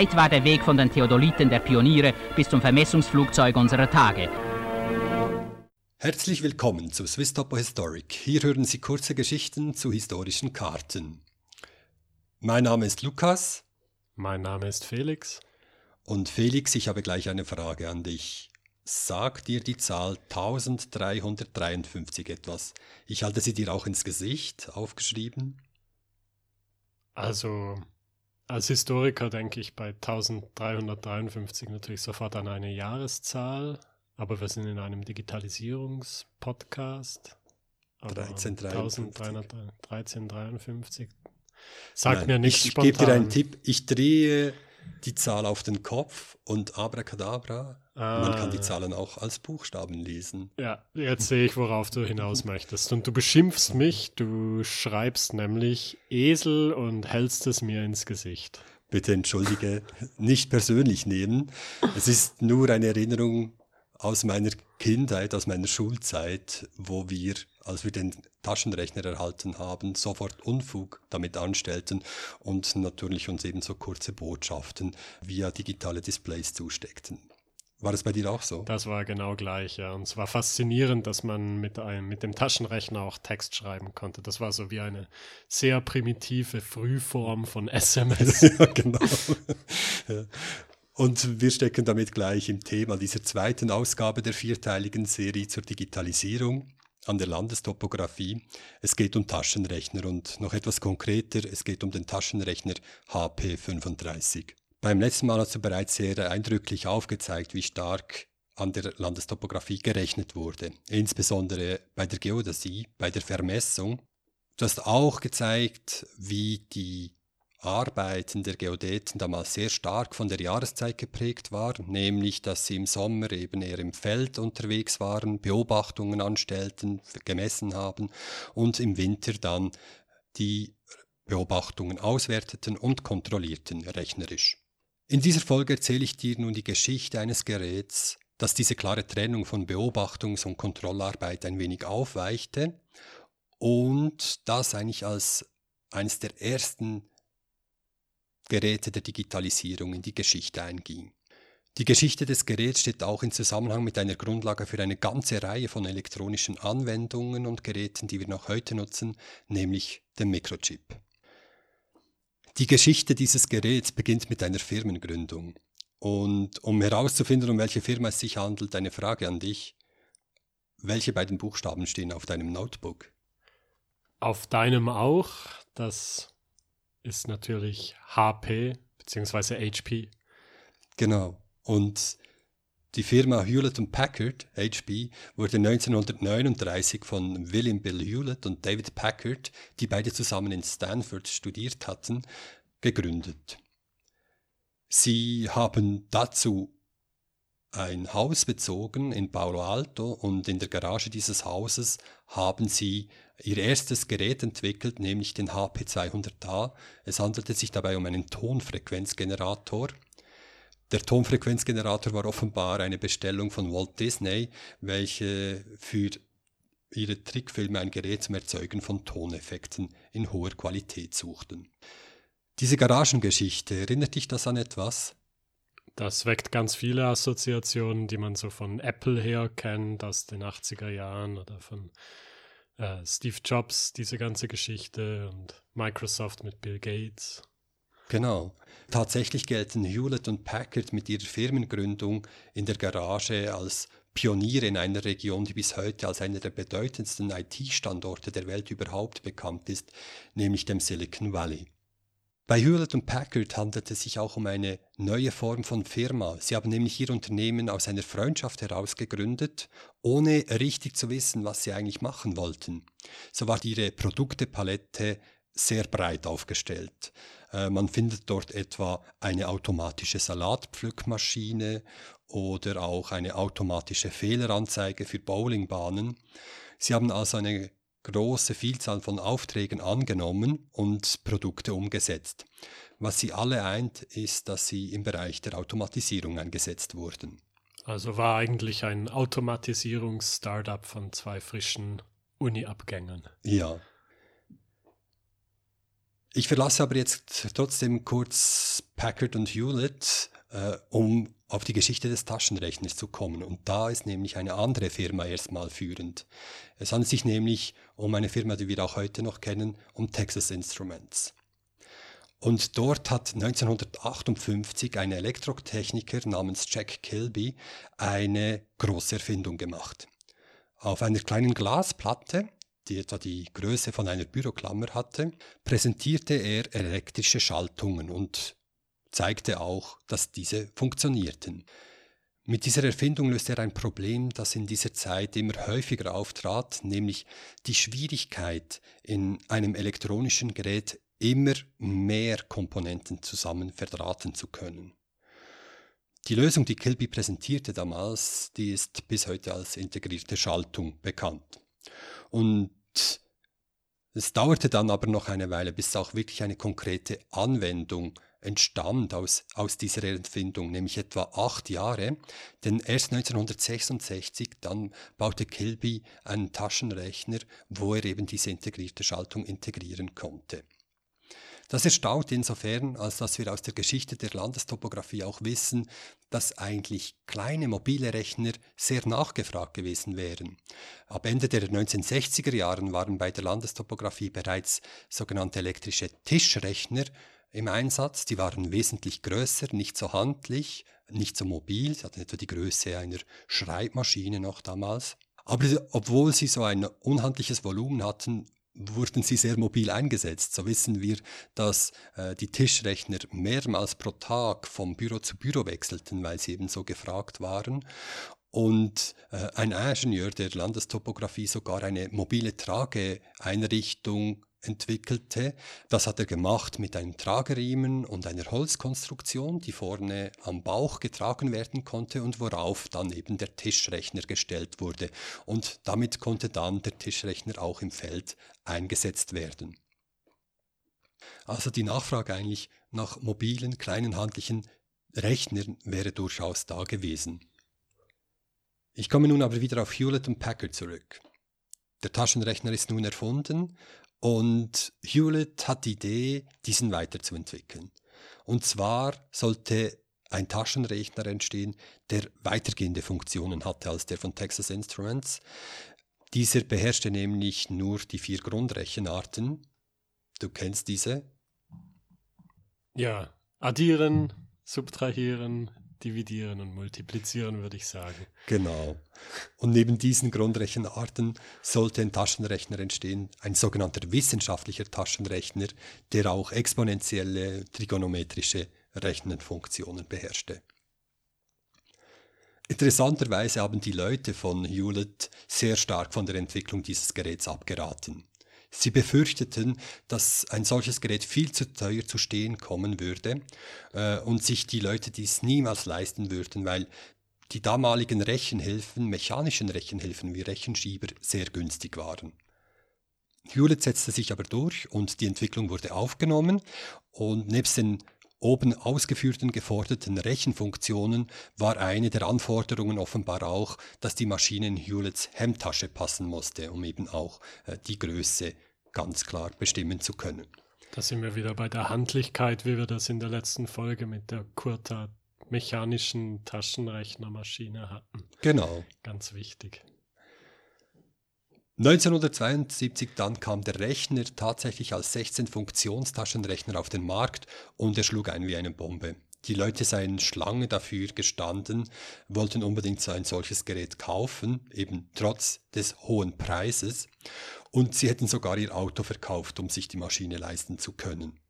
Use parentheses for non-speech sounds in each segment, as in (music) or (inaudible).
Weit war der Weg von den Theodoliten der Pioniere bis zum Vermessungsflugzeug unserer Tage. Herzlich willkommen zu Swiss Topo Historic. Hier hören Sie kurze Geschichten zu historischen Karten. Mein Name ist Lukas. Mein Name ist Felix. Und Felix, ich habe gleich eine Frage an dich. Sagt dir die Zahl 1353 etwas? Ich halte sie dir auch ins Gesicht aufgeschrieben. Also, als Historiker denke ich bei 1353 natürlich sofort an eine Jahreszahl, aber wir sind in einem Digitalisierungspodcast. 1353. Sagt Nein, mir nichts Ich, ich gebe dir einen Tipp. Ich drehe die Zahl auf den Kopf und Abracadabra. Ah. Man kann die ah. Zahlen auch als Buchstaben lesen. Ja, jetzt sehe ich, worauf du hinaus möchtest. Und du beschimpfst mich, du schreibst nämlich Esel und hältst es mir ins Gesicht. Bitte entschuldige, nicht persönlich nehmen. Es ist nur eine Erinnerung aus meiner Kindheit, aus meiner Schulzeit, wo wir, als wir den Taschenrechner erhalten haben, sofort Unfug damit anstellten und natürlich uns ebenso kurze Botschaften via digitale Displays zusteckten. War das bei dir auch so? Das war genau gleich, ja. Und es war faszinierend, dass man mit, einem, mit dem Taschenrechner auch Text schreiben konnte. Das war so wie eine sehr primitive Frühform von (laughs) SMS. ja, genau. ja. Und wir stecken damit gleich im Thema dieser zweiten Ausgabe der vierteiligen Serie zur Digitalisierung an der Landestopographie. Es geht um Taschenrechner und noch etwas konkreter, es geht um den Taschenrechner HP35. Beim letzten Mal hast du bereits sehr eindrücklich aufgezeigt, wie stark an der Landestopographie gerechnet wurde, insbesondere bei der Geodäsie, bei der Vermessung. Du hast auch gezeigt, wie die Arbeiten der Geodäten damals sehr stark von der Jahreszeit geprägt war, nämlich dass sie im Sommer eben eher im Feld unterwegs waren, Beobachtungen anstellten, gemessen haben und im Winter dann die Beobachtungen auswerteten und kontrollierten rechnerisch. In dieser Folge erzähle ich dir nun die Geschichte eines Geräts, das diese klare Trennung von Beobachtungs- und Kontrollarbeit ein wenig aufweichte und das eigentlich als eines der ersten Geräte der Digitalisierung in die Geschichte einging. Die Geschichte des Geräts steht auch in Zusammenhang mit einer Grundlage für eine ganze Reihe von elektronischen Anwendungen und Geräten, die wir noch heute nutzen, nämlich dem Mikrochip. Die Geschichte dieses Geräts beginnt mit einer Firmengründung. Und um herauszufinden, um welche Firma es sich handelt, eine Frage an dich. Welche beiden Buchstaben stehen auf deinem Notebook? Auf deinem auch. Das ist natürlich HP bzw. HP. Genau. Und die Firma Hewlett Packard, HP, wurde 1939 von William Bill Hewlett und David Packard, die beide zusammen in Stanford studiert hatten, gegründet. Sie haben dazu ein Haus bezogen in Palo Alto und in der Garage dieses Hauses haben sie ihr erstes Gerät entwickelt, nämlich den HP200A. Es handelte sich dabei um einen Tonfrequenzgenerator. Der Tonfrequenzgenerator war offenbar eine Bestellung von Walt Disney, welche für ihre Trickfilme ein Gerät zum Erzeugen von Toneffekten in hoher Qualität suchten. Diese Garagengeschichte, erinnert dich das an etwas? Das weckt ganz viele Assoziationen, die man so von Apple her kennt aus den 80er Jahren oder von äh, Steve Jobs, diese ganze Geschichte und Microsoft mit Bill Gates. Genau. Tatsächlich gelten Hewlett und Packard mit ihrer Firmengründung in der Garage als Pioniere in einer Region, die bis heute als einer der bedeutendsten IT-Standorte der Welt überhaupt bekannt ist, nämlich dem Silicon Valley. Bei Hewlett und Packard handelt es sich auch um eine neue Form von Firma. Sie haben nämlich ihr Unternehmen aus einer Freundschaft heraus gegründet, ohne richtig zu wissen, was sie eigentlich machen wollten. So war ihre Produktepalette sehr breit aufgestellt. Äh, man findet dort etwa eine automatische Salatpflückmaschine oder auch eine automatische Fehleranzeige für Bowlingbahnen. Sie haben also eine große Vielzahl von Aufträgen angenommen und Produkte umgesetzt. Was sie alle eint, ist, dass sie im Bereich der Automatisierung eingesetzt wurden. Also war eigentlich ein Automatisierungs-Startup von zwei frischen Uni-Abgängern. Ja. Ich verlasse aber jetzt trotzdem kurz Packard und Hewlett, äh, um auf die Geschichte des Taschenrechners zu kommen. Und da ist nämlich eine andere Firma erstmal führend. Es handelt sich nämlich um eine Firma, die wir auch heute noch kennen, um Texas Instruments. Und dort hat 1958 ein Elektrotechniker namens Jack Kilby eine große Erfindung gemacht. Auf einer kleinen Glasplatte die etwa die Größe von einer Büroklammer hatte, präsentierte er elektrische Schaltungen und zeigte auch, dass diese funktionierten. Mit dieser Erfindung löste er ein Problem, das in dieser Zeit immer häufiger auftrat, nämlich die Schwierigkeit, in einem elektronischen Gerät immer mehr Komponenten zusammen verdrahten zu können. Die Lösung, die Kilby präsentierte damals, die ist bis heute als integrierte Schaltung bekannt. Und es dauerte dann aber noch eine Weile, bis auch wirklich eine konkrete Anwendung entstand aus, aus dieser Erfindung, nämlich etwa acht Jahre. Denn erst 1966 dann baute Kilby einen Taschenrechner, wo er eben diese integrierte Schaltung integrieren konnte. Das erstaunt insofern, als dass wir aus der Geschichte der Landestopographie auch wissen, dass eigentlich kleine mobile Rechner sehr nachgefragt gewesen wären. Ab Ende der 1960er Jahren waren bei der Landestopographie bereits sogenannte elektrische Tischrechner im Einsatz. Die waren wesentlich größer, nicht so handlich, nicht so mobil. Sie hatten etwa die Größe einer Schreibmaschine noch damals. Aber obwohl sie so ein unhandliches Volumen hatten, wurden sie sehr mobil eingesetzt. So wissen wir, dass äh, die Tischrechner mehrmals pro Tag vom Büro zu Büro wechselten, weil sie eben so gefragt waren. Und äh, ein Ingenieur der Landestopographie sogar eine mobile Trageeinrichtung entwickelte. Das hat er gemacht mit einem Trageriemen und einer Holzkonstruktion, die vorne am Bauch getragen werden konnte und worauf dann eben der Tischrechner gestellt wurde. Und damit konnte dann der Tischrechner auch im Feld eingesetzt werden. Also die Nachfrage eigentlich nach mobilen, kleinen handlichen Rechnern wäre durchaus da gewesen. Ich komme nun aber wieder auf Hewlett und Packard zurück. Der Taschenrechner ist nun erfunden und Hewlett hat die Idee, diesen weiterzuentwickeln. Und zwar sollte ein Taschenrechner entstehen, der weitergehende Funktionen hatte als der von Texas Instruments. Dieser beherrschte nämlich nur die vier Grundrechenarten. Du kennst diese? Ja, addieren, subtrahieren, dividieren und multiplizieren, würde ich sagen. Genau. Und neben diesen Grundrechenarten sollte ein Taschenrechner entstehen, ein sogenannter wissenschaftlicher Taschenrechner, der auch exponentielle trigonometrische Rechenfunktionen beherrschte. Interessanterweise haben die Leute von Hewlett sehr stark von der Entwicklung dieses Geräts abgeraten. Sie befürchteten, dass ein solches Gerät viel zu teuer zu stehen kommen würde äh, und sich die Leute dies niemals leisten würden, weil die damaligen Rechenhilfen, mechanischen Rechenhilfen wie Rechenschieber, sehr günstig waren. Hewlett setzte sich aber durch und die Entwicklung wurde aufgenommen und nebst den oben ausgeführten geforderten Rechenfunktionen war eine der Anforderungen offenbar auch, dass die Maschine in Hewletts Hemdtasche passen musste, um eben auch äh, die Größe ganz klar bestimmen zu können. Da sind wir wieder bei der Handlichkeit, wie wir das in der letzten Folge mit der Kurta mechanischen Taschenrechnermaschine hatten. Genau. Ganz wichtig. 1972 dann kam der Rechner tatsächlich als 16-Funktionstaschenrechner auf den Markt und er schlug ein wie eine Bombe. Die Leute seien Schlange dafür gestanden, wollten unbedingt so ein solches Gerät kaufen, eben trotz des hohen Preises. Und sie hätten sogar ihr Auto verkauft, um sich die Maschine leisten zu können.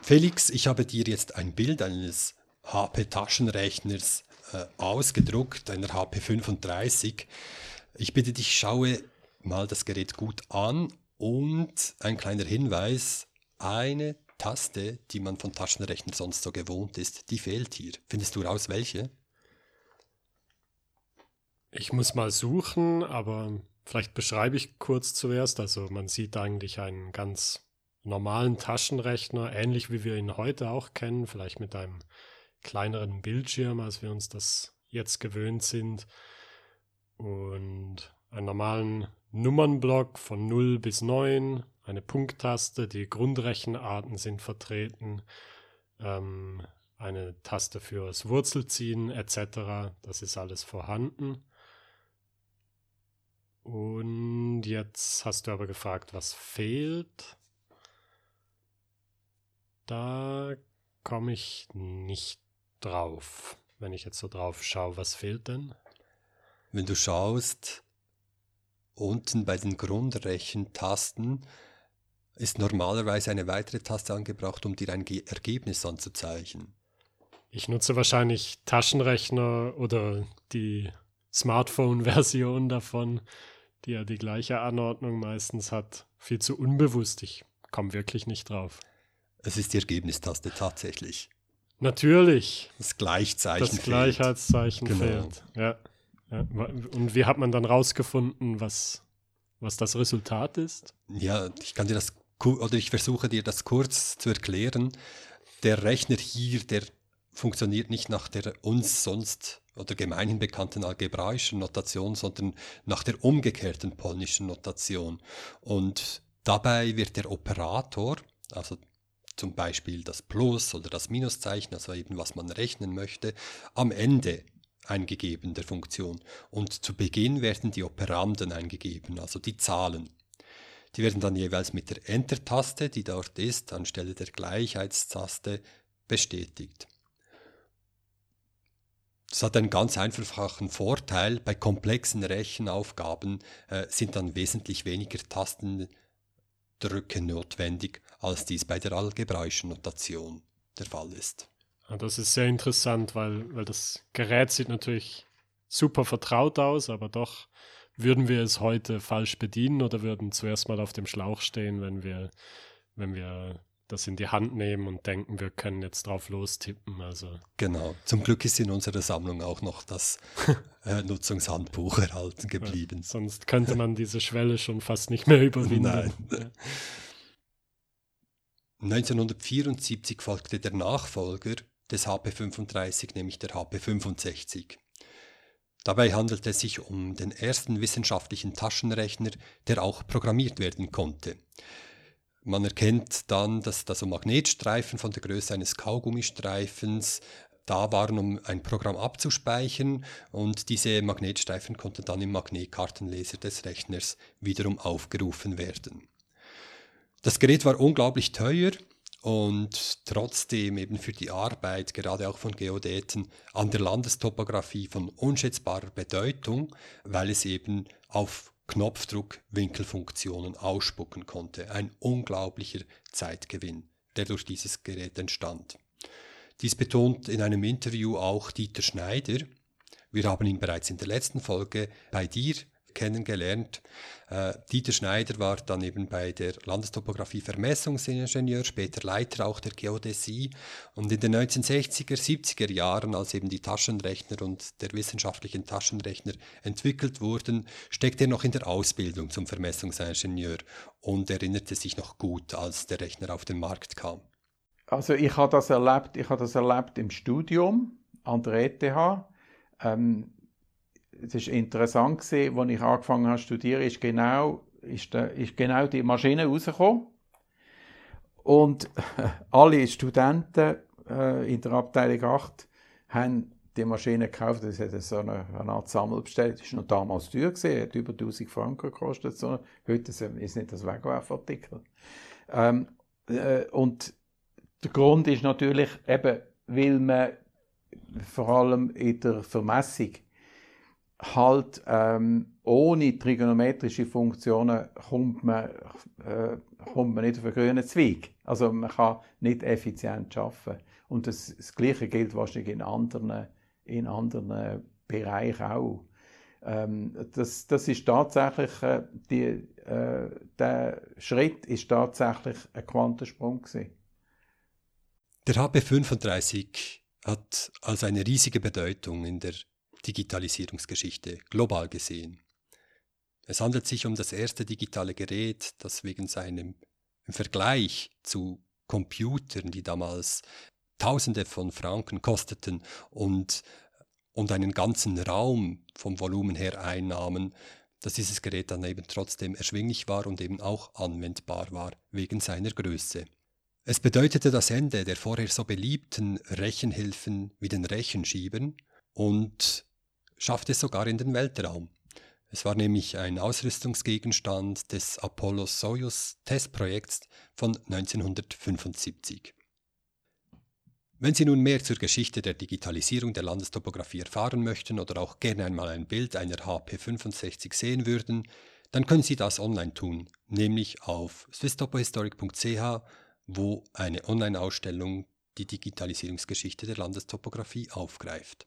Felix, ich habe dir jetzt ein Bild eines HP-Taschenrechners äh, ausgedruckt, einer HP 35. Ich bitte dich, schaue mal das Gerät gut an und ein kleiner Hinweis, eine Taste, die man von Taschenrechnern sonst so gewohnt ist, die fehlt hier. Findest du raus, welche? Ich muss mal suchen, aber vielleicht beschreibe ich kurz zuerst. Also man sieht eigentlich einen ganz normalen Taschenrechner, ähnlich wie wir ihn heute auch kennen, vielleicht mit einem kleineren Bildschirm, als wir uns das jetzt gewöhnt sind. Und einen normalen Nummernblock von 0 bis 9, eine Punkttaste, die Grundrechenarten sind vertreten, ähm, eine Taste fürs Wurzelziehen etc. Das ist alles vorhanden. Und jetzt hast du aber gefragt, was fehlt. Da komme ich nicht drauf, wenn ich jetzt so drauf schaue. Was fehlt denn? Wenn du schaust, unten bei den Grundrechentasten ist normalerweise eine weitere Taste angebracht, um dir ein Ge Ergebnis anzuzeichnen. Ich nutze wahrscheinlich Taschenrechner oder die Smartphone-Version davon die ja die gleiche Anordnung meistens hat, viel zu unbewusst. Ich komme wirklich nicht drauf. Es ist die Ergebnistaste tatsächlich. Natürlich. Das Gleichzeichen Das Gleichheitszeichen genau. fehlt. Ja. ja. Und wie hat man dann rausgefunden, was, was das Resultat ist? Ja, ich kann dir das oder ich versuche dir das kurz zu erklären. Der Rechner hier, der funktioniert nicht nach der uns sonst oder gemeinhin bekannten algebraischen Notation, sondern nach der umgekehrten polnischen Notation. Und dabei wird der Operator, also zum Beispiel das Plus oder das Minuszeichen, also eben was man rechnen möchte, am Ende eingegeben der Funktion. Und zu Beginn werden die Operanden eingegeben, also die Zahlen. Die werden dann jeweils mit der Enter-Taste, die dort ist, anstelle der Gleichheitstaste bestätigt. Das hat einen ganz einfachen Vorteil. Bei komplexen Rechenaufgaben äh, sind dann wesentlich weniger Tastendrücke notwendig, als dies bei der algebraischen Notation der Fall ist. Ja, das ist sehr interessant, weil, weil das Gerät sieht natürlich super vertraut aus, aber doch würden wir es heute falsch bedienen oder würden zuerst mal auf dem Schlauch stehen, wenn wir, wenn wir das in die Hand nehmen und denken, wir können jetzt drauf lostippen. Also. Genau. Zum Glück ist in unserer Sammlung auch noch das (laughs) äh, Nutzungshandbuch erhalten geblieben. Ja, sonst könnte man diese Schwelle schon fast nicht mehr überwinden. Nein. Ja. 1974 folgte der Nachfolger des HP35, nämlich der HP65. Dabei handelt es sich um den ersten wissenschaftlichen Taschenrechner, der auch programmiert werden konnte. Man erkennt dann, dass da so Magnetstreifen von der Größe eines Kaugummistreifens da waren, um ein Programm abzuspeichern und diese Magnetstreifen konnten dann im Magnetkartenleser des Rechners wiederum aufgerufen werden. Das Gerät war unglaublich teuer und trotzdem eben für die Arbeit, gerade auch von Geodäten, an der Landestopographie von unschätzbarer Bedeutung, weil es eben auf Knopfdruck Winkelfunktionen ausspucken konnte. Ein unglaublicher Zeitgewinn, der durch dieses Gerät entstand. Dies betont in einem Interview auch Dieter Schneider. Wir haben ihn bereits in der letzten Folge bei dir kennengelernt. Äh, Dieter Schneider war dann eben bei der Landestopographie Vermessungsingenieur, später Leiter auch der Geodäsie. Und in den 1960er, 70er Jahren, als eben die Taschenrechner und der wissenschaftliche Taschenrechner entwickelt wurden, steckte er noch in der Ausbildung zum Vermessungsingenieur und erinnerte sich noch gut, als der Rechner auf den Markt kam. Also ich habe das erlebt, ich habe das erlebt im Studium an der ETH. Ähm, es ist interessant gewesen, als ich angefangen habe zu studieren, ist genau, ist, ist genau die Maschine rausgekommen. Und (laughs) alle Studenten äh, in der Abteilung 8 haben die Maschine gekauft. Das hat so eine, eine Art Sammelbestellung. Das war noch damals teuer, gewesen, hat über 1000 Franken gekostet. So. Heute ist nicht das Wegwerfartikel. Ähm, äh, und der Grund ist natürlich eben, weil man vor allem in der Vermessung halt ähm, ohne trigonometrische Funktionen kommt man, äh, kommt man nicht auf einen grünen Zweig. Also man kann nicht effizient arbeiten. Und das, das Gleiche gilt wahrscheinlich in anderen, in anderen Bereichen auch. Ähm, das, das ist tatsächlich, äh, die, äh, der Schritt ist tatsächlich ein Quantensprung gewesen. Der HB35 hat also eine riesige Bedeutung in der Digitalisierungsgeschichte global gesehen. Es handelt sich um das erste digitale Gerät, das wegen seinem im Vergleich zu Computern, die damals Tausende von Franken kosteten und, und einen ganzen Raum vom Volumen her einnahmen, dass dieses Gerät dann eben trotzdem erschwinglich war und eben auch anwendbar war wegen seiner Größe. Es bedeutete das Ende der vorher so beliebten Rechenhilfen wie den Rechenschiebern und schaffte es sogar in den Weltraum. Es war nämlich ein Ausrüstungsgegenstand des Apollo-Soyuz-Testprojekts von 1975. Wenn Sie nun mehr zur Geschichte der Digitalisierung der Landestopographie erfahren möchten oder auch gerne einmal ein Bild einer HP65 sehen würden, dann können Sie das online tun, nämlich auf swisstopohistoric.ch, wo eine Online-Ausstellung die Digitalisierungsgeschichte der Landestopographie aufgreift.